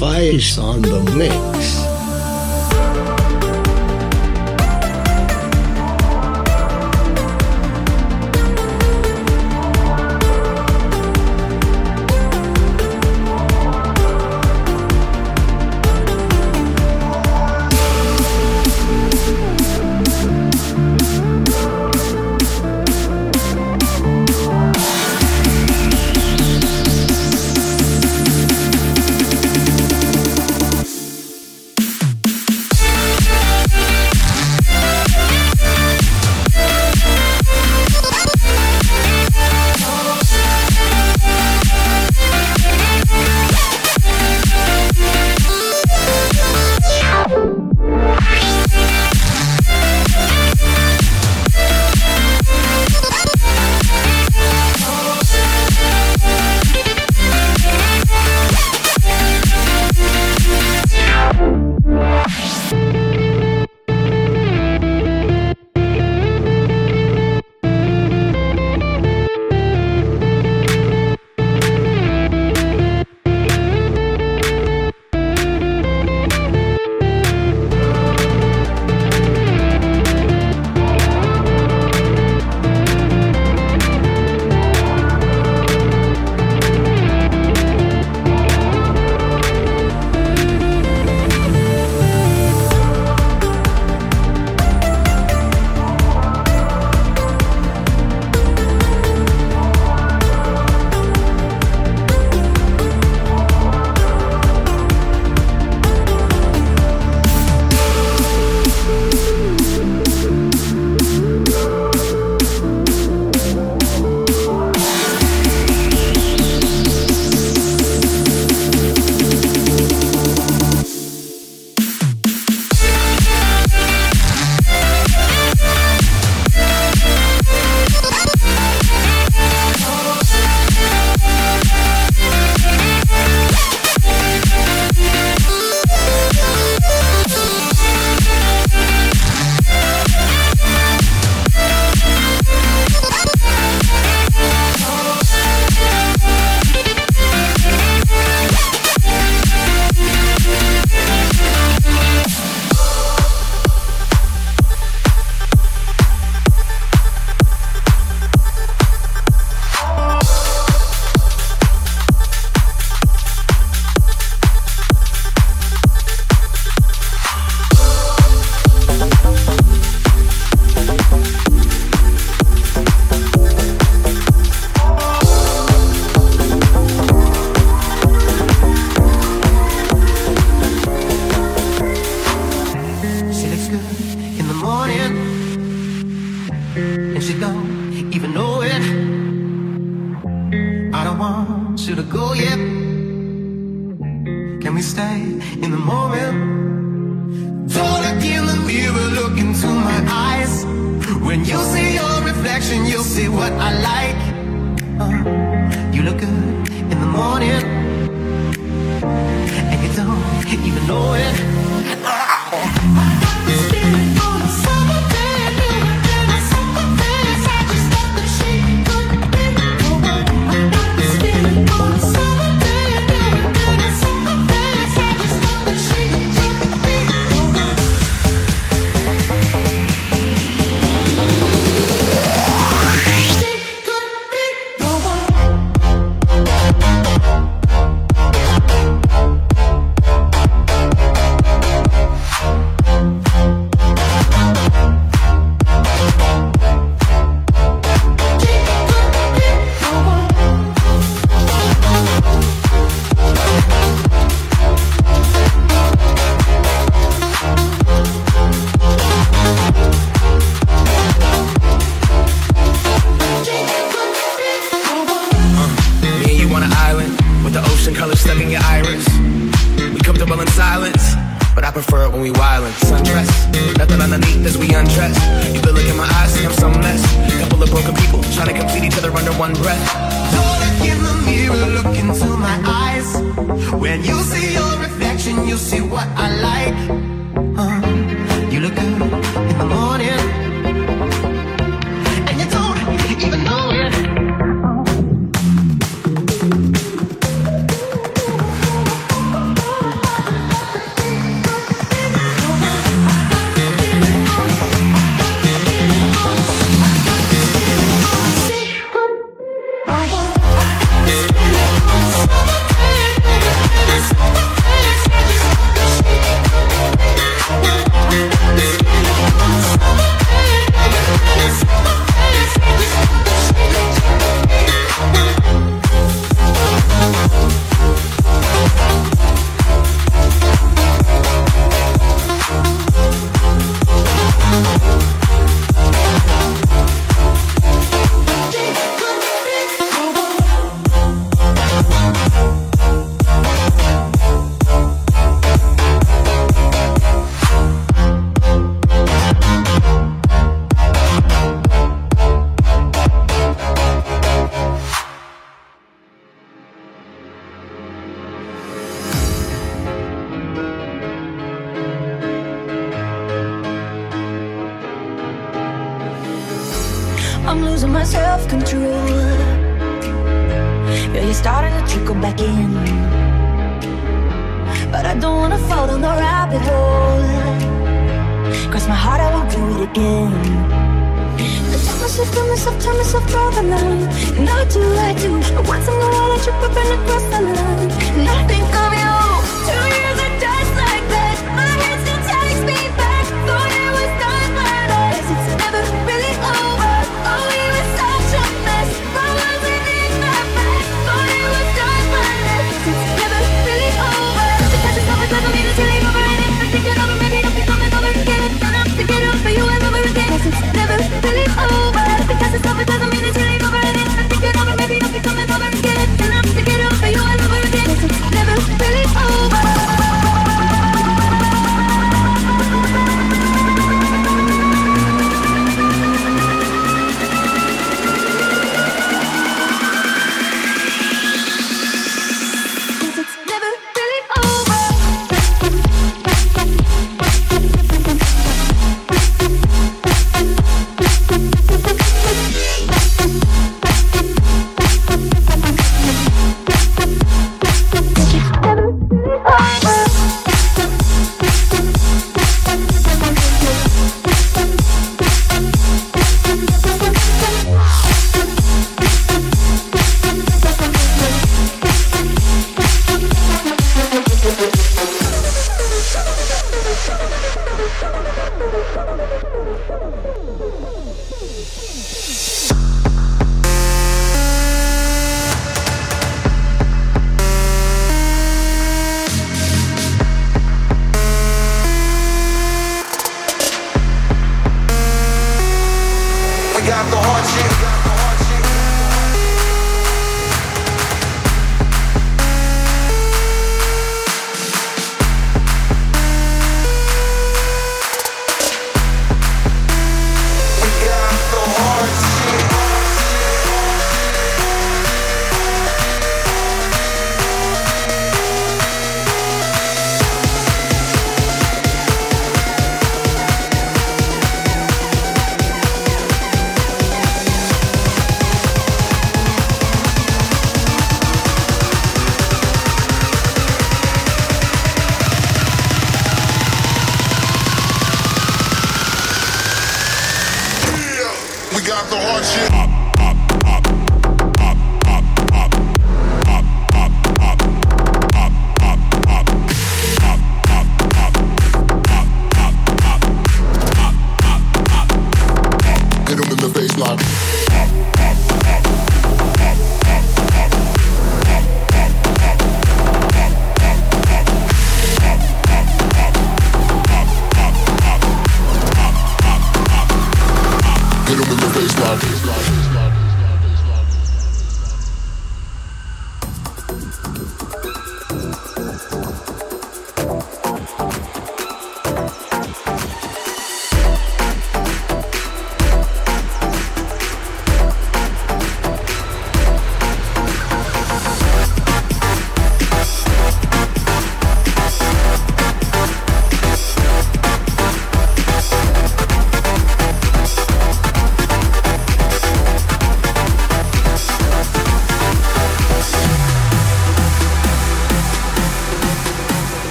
No Face on the mix. should I go yet? Can we stay in the moment? Don't look in the mirror, look into my eyes When you see your reflection, you'll see what I like uh, You look good in the morning And you don't even know it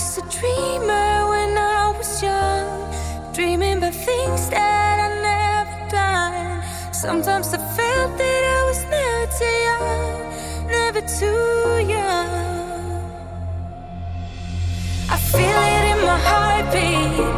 was a dreamer when I was young, dreaming about things that I never done. Sometimes I felt that I was never too young, never too young. I feel it in my heartbeat.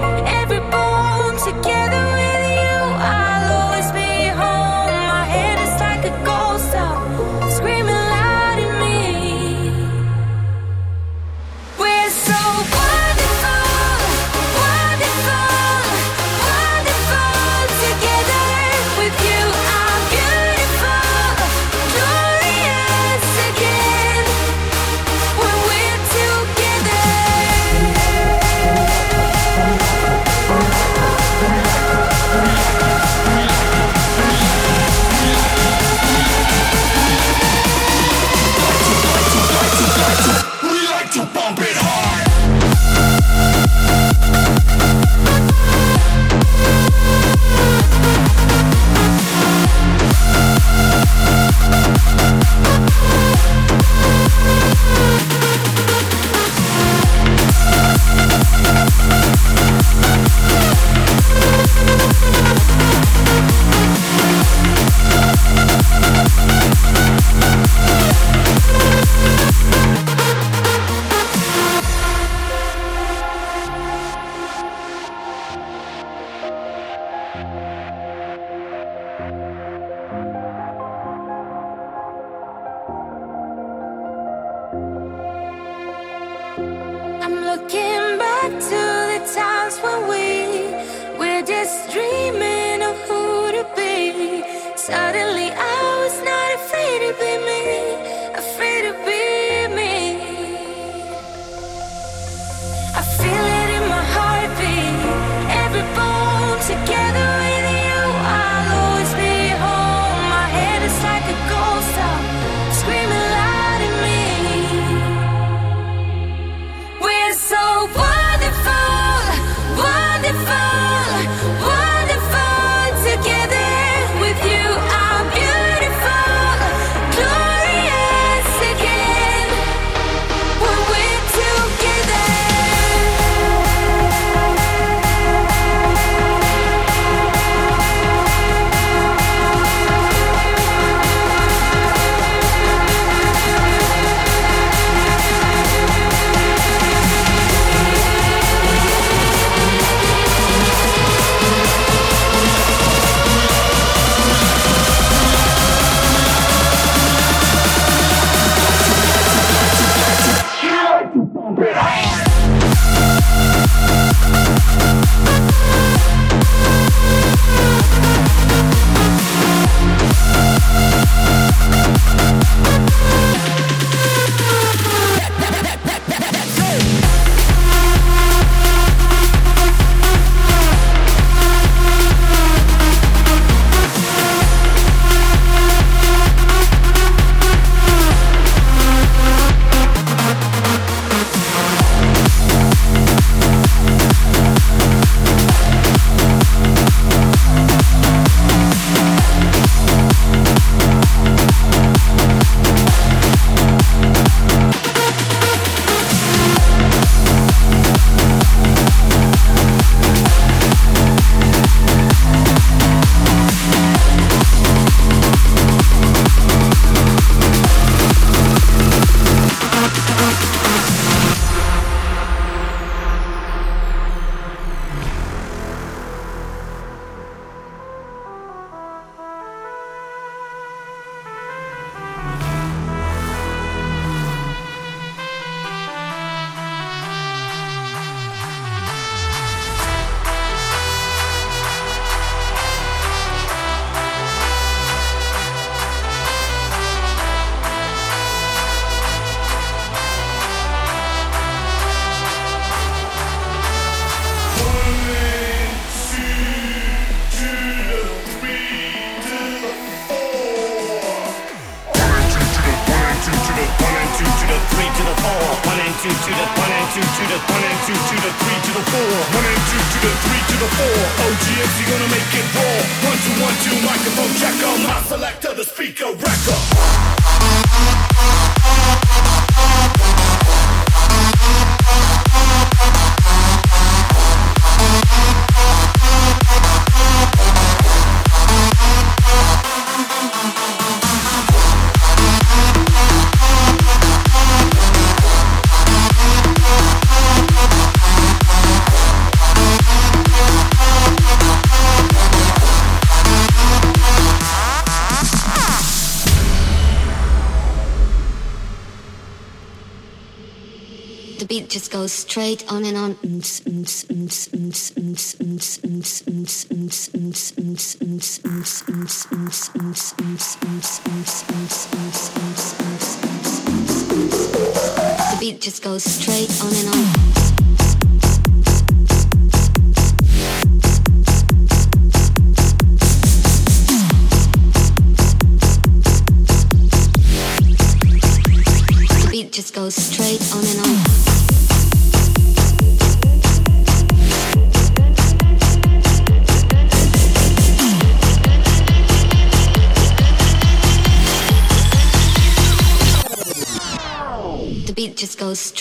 Straight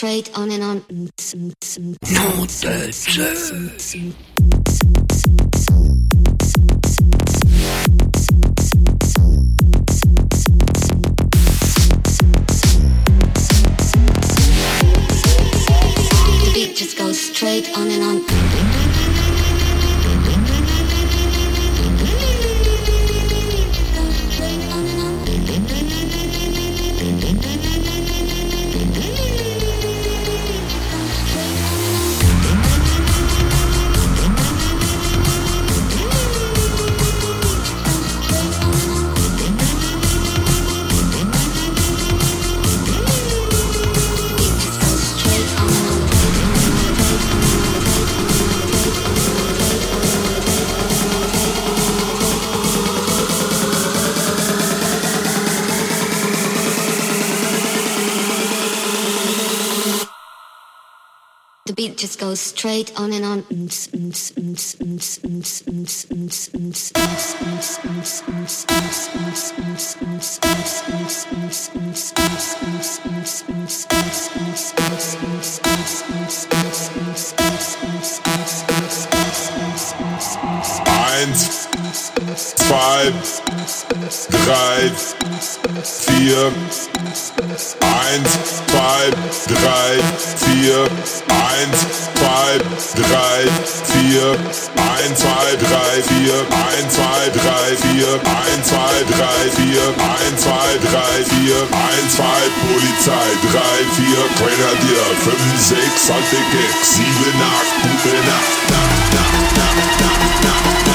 straight on and on. The straight on and on. Eins, zwei, drei, vier. Eins, zwei, drei, vier. Eins, zwei, drei, vier. Eins, zwei, drei, vier. Eins, zwei, drei, vier. Eins, zwei, drei, vier. Eins, zwei, drei, vier. Eins, zwei, Polizei. Drei, vier, Grenadier. Fünf, sechs, alte Gags. Sieben, acht, gute. Nacht, Nacht, Nacht, Nacht, Nacht, Nacht,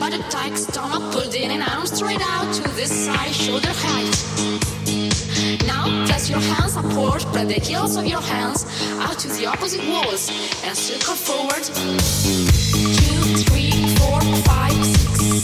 But the tight stomach pulled in and arms straight out to this side, shoulder height. Now press your hands upward, spread the heels of your hands out to the opposite walls and circle forward. Two, three, four, five, six.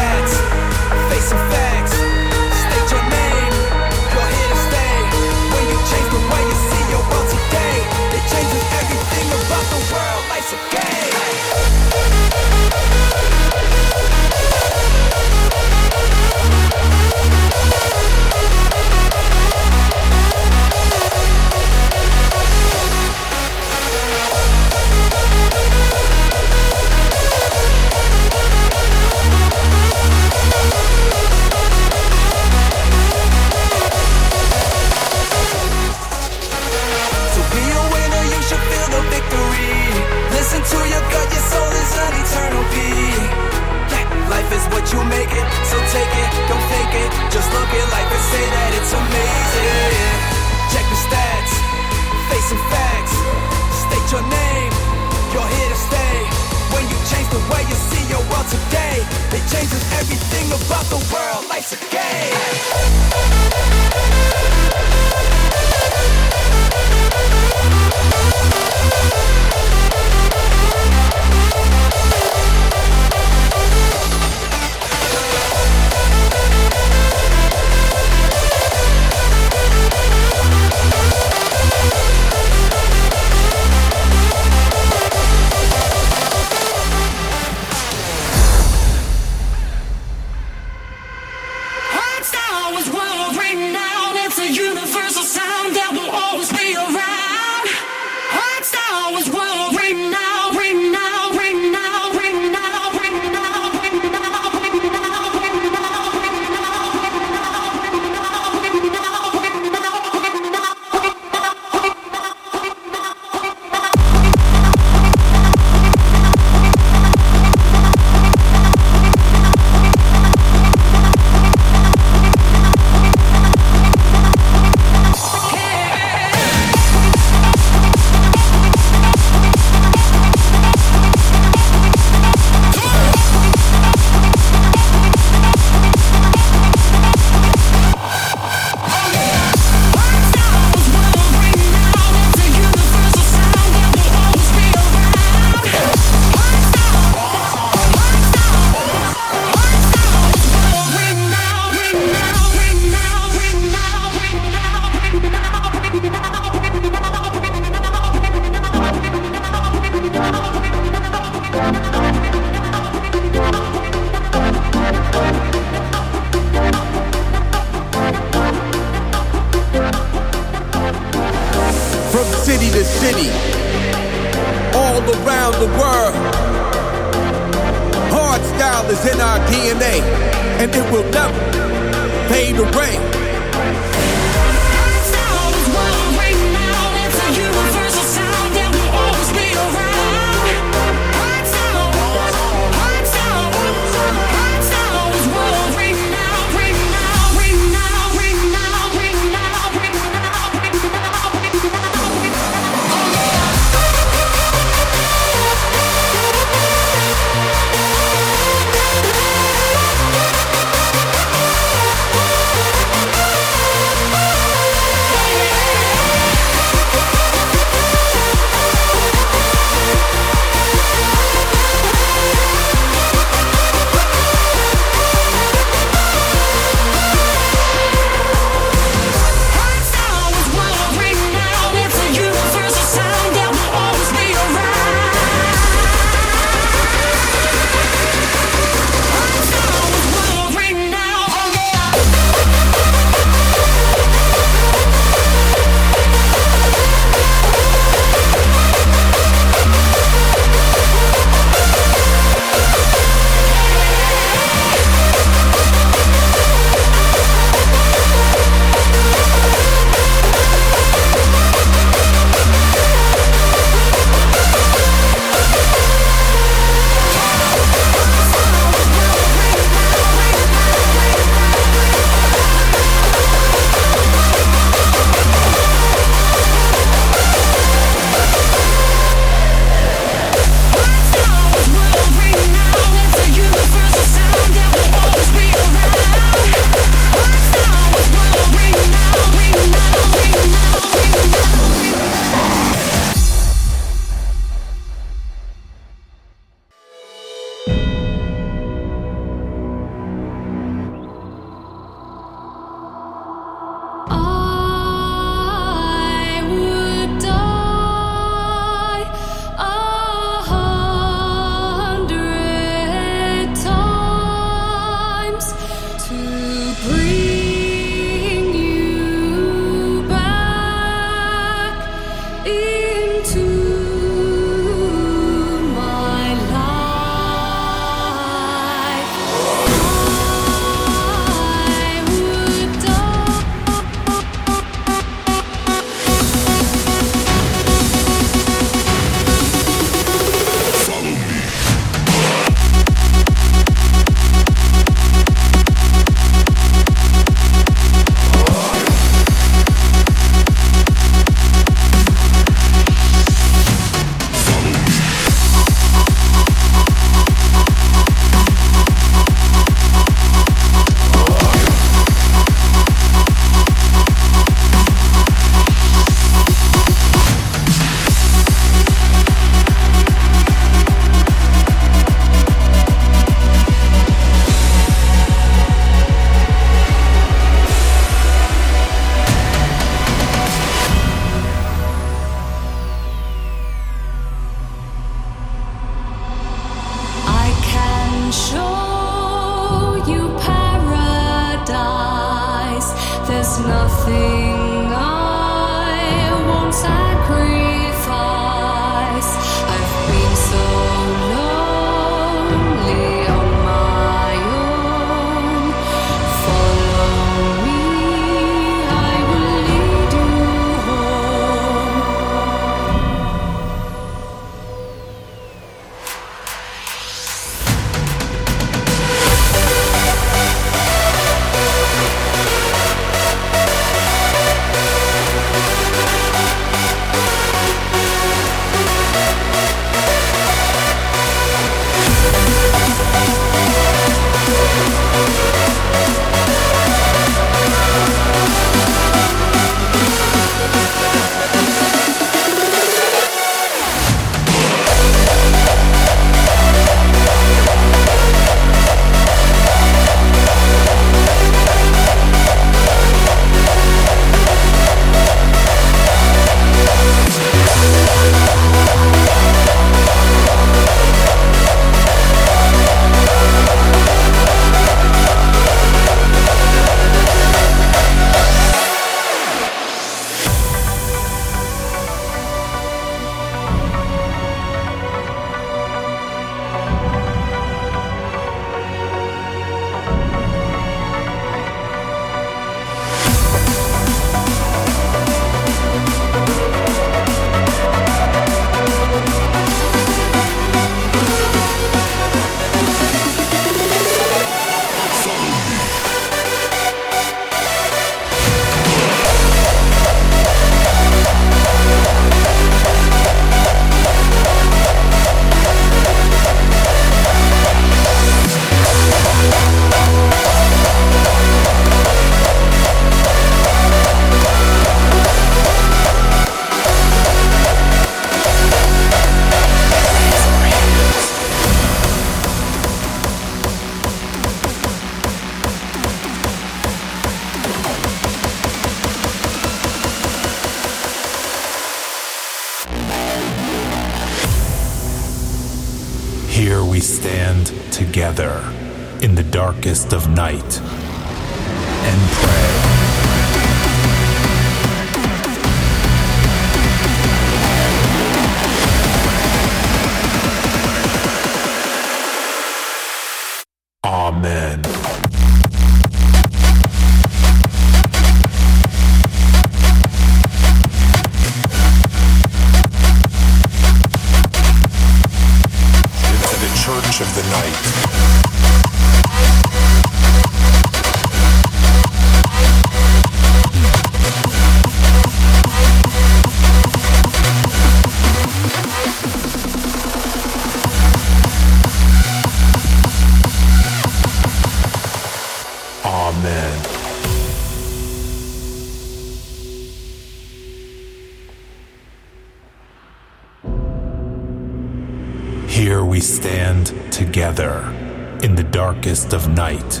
Darkest of night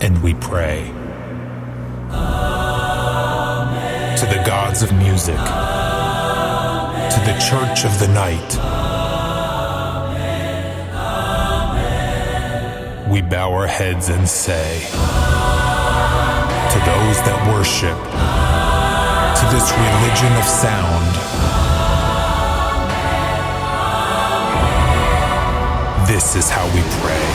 and we pray. To the gods of music, to the church of the night, we bow our heads and say, To those that worship, to this religion of sound, This is how we pray.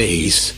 Face.